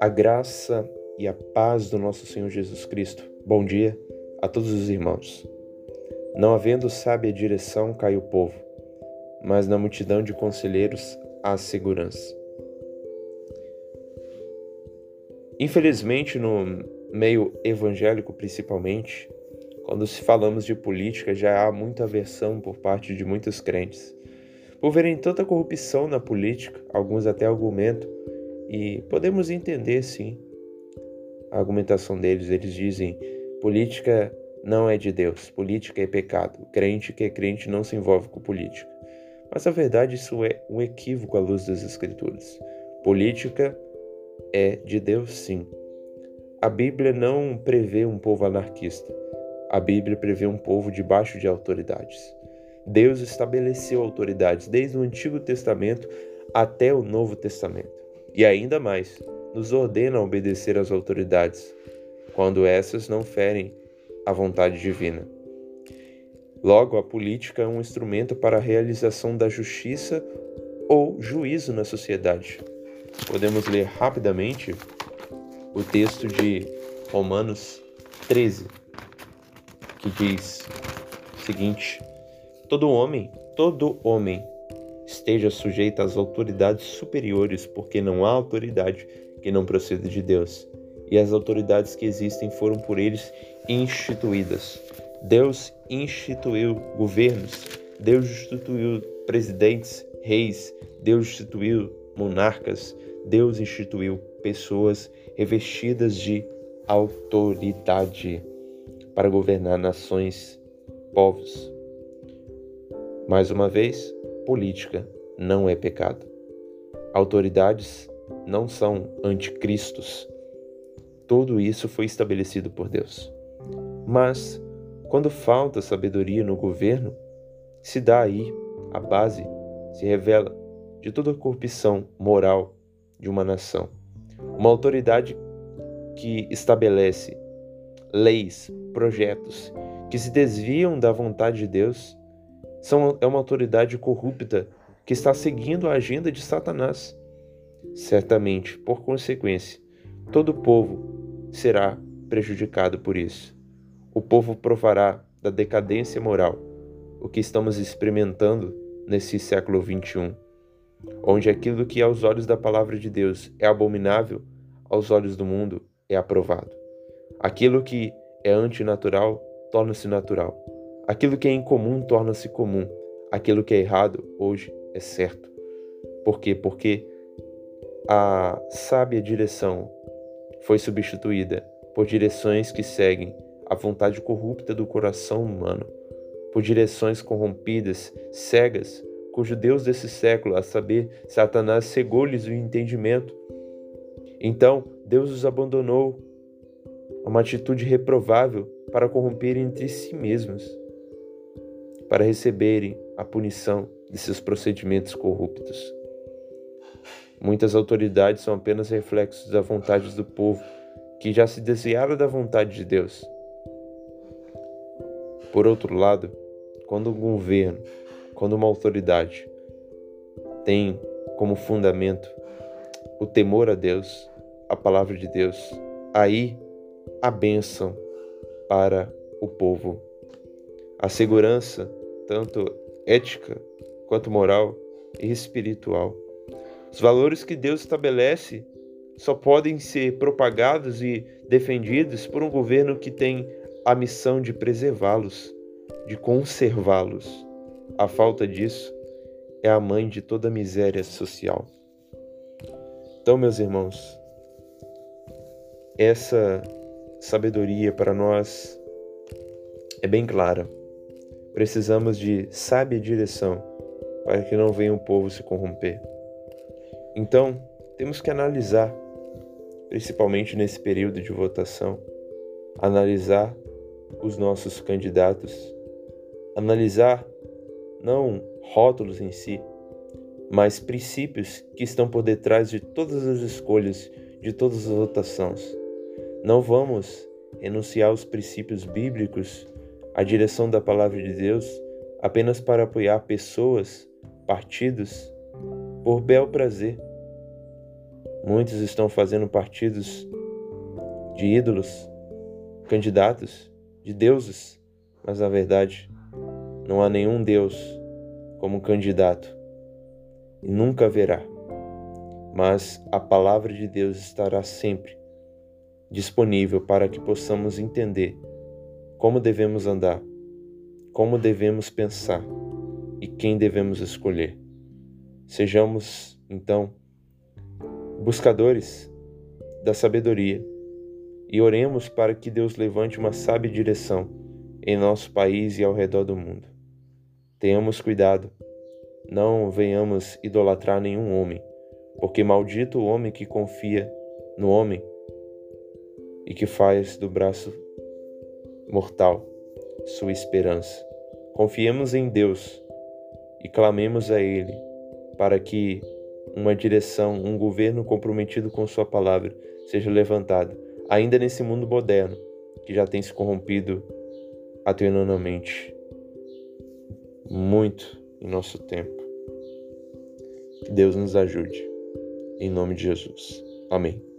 A graça e a paz do nosso Senhor Jesus Cristo. Bom dia a todos os irmãos. Não havendo sábia direção, cai o povo, mas na multidão de conselheiros há segurança. Infelizmente, no meio evangélico principalmente, quando se falamos de política, já há muita aversão por parte de muitos crentes. Por verem tanta corrupção na política, alguns até argumentam e podemos entender sim a argumentação deles. Eles dizem: política não é de Deus, política é pecado. crente que é crente não se envolve com política. Mas a verdade, isso é um equívoco à luz das Escrituras. Política é de Deus, sim. A Bíblia não prevê um povo anarquista. A Bíblia prevê um povo debaixo de autoridades. Deus estabeleceu autoridades desde o Antigo Testamento até o Novo Testamento. E ainda mais, nos ordena a obedecer às autoridades, quando essas não ferem a vontade divina. Logo, a política é um instrumento para a realização da justiça ou juízo na sociedade. Podemos ler rapidamente o texto de Romanos 13, que diz o seguinte: Todo homem, todo homem esteja sujeita às autoridades superiores, porque não há autoridade que não proceda de Deus. E as autoridades que existem foram por eles instituídas. Deus instituiu governos, Deus instituiu presidentes, reis, Deus instituiu monarcas, Deus instituiu pessoas revestidas de autoridade para governar nações, povos. Mais uma vez, política não é pecado. Autoridades não são anticristos. Tudo isso foi estabelecido por Deus. Mas, quando falta sabedoria no governo, se dá aí a base, se revela de toda a corrupção moral de uma nação. Uma autoridade que estabelece leis, projetos que se desviam da vontade de Deus são, é uma autoridade corrupta que está seguindo a agenda de Satanás. Certamente, por consequência, todo o povo será prejudicado por isso. O povo provará da decadência moral, o que estamos experimentando nesse século XXI, onde aquilo que aos olhos da palavra de Deus é abominável, aos olhos do mundo é aprovado. Aquilo que é antinatural torna-se natural. Aquilo que é incomum torna-se comum. Aquilo que é errado hoje é certo. Por quê? Porque a sábia direção foi substituída por direções que seguem a vontade corrupta do coração humano, por direções corrompidas, cegas, cujo Deus desse século, a saber, Satanás, cegou-lhes o entendimento. Então, Deus os abandonou a uma atitude reprovável para corromper entre si mesmos para receberem a punição de seus procedimentos corruptos. Muitas autoridades são apenas reflexos da vontade do povo que já se desviaram da vontade de Deus. Por outro lado, quando um governo, quando uma autoridade tem como fundamento o temor a Deus, a palavra de Deus, aí a bênção para o povo. A segurança tanto ética quanto moral e espiritual. Os valores que Deus estabelece só podem ser propagados e defendidos por um governo que tem a missão de preservá-los, de conservá-los. A falta disso é a mãe de toda miséria social. Então, meus irmãos, essa sabedoria para nós é bem clara. Precisamos de sábia direção para que não venha o povo se corromper. Então, temos que analisar, principalmente nesse período de votação, analisar os nossos candidatos, analisar não rótulos em si, mas princípios que estão por detrás de todas as escolhas, de todas as votações. Não vamos renunciar aos princípios bíblicos a direção da palavra de Deus apenas para apoiar pessoas partidos por bel prazer. Muitos estão fazendo partidos de ídolos, candidatos, de deuses, mas na verdade não há nenhum Deus como candidato e nunca haverá. Mas a palavra de Deus estará sempre disponível para que possamos entender como devemos andar, como devemos pensar e quem devemos escolher. Sejamos, então, buscadores da sabedoria e oremos para que Deus levante uma sábia direção em nosso país e ao redor do mundo. Tenhamos cuidado, não venhamos idolatrar nenhum homem, porque maldito o homem que confia no homem e que faz do braço mortal sua esperança. Confiemos em Deus e clamemos a Ele para que uma direção, um governo comprometido com Sua palavra seja levantado, ainda nesse mundo moderno que já tem se corrompido atenuadamente muito em nosso tempo. Que Deus nos ajude. Em nome de Jesus. Amém.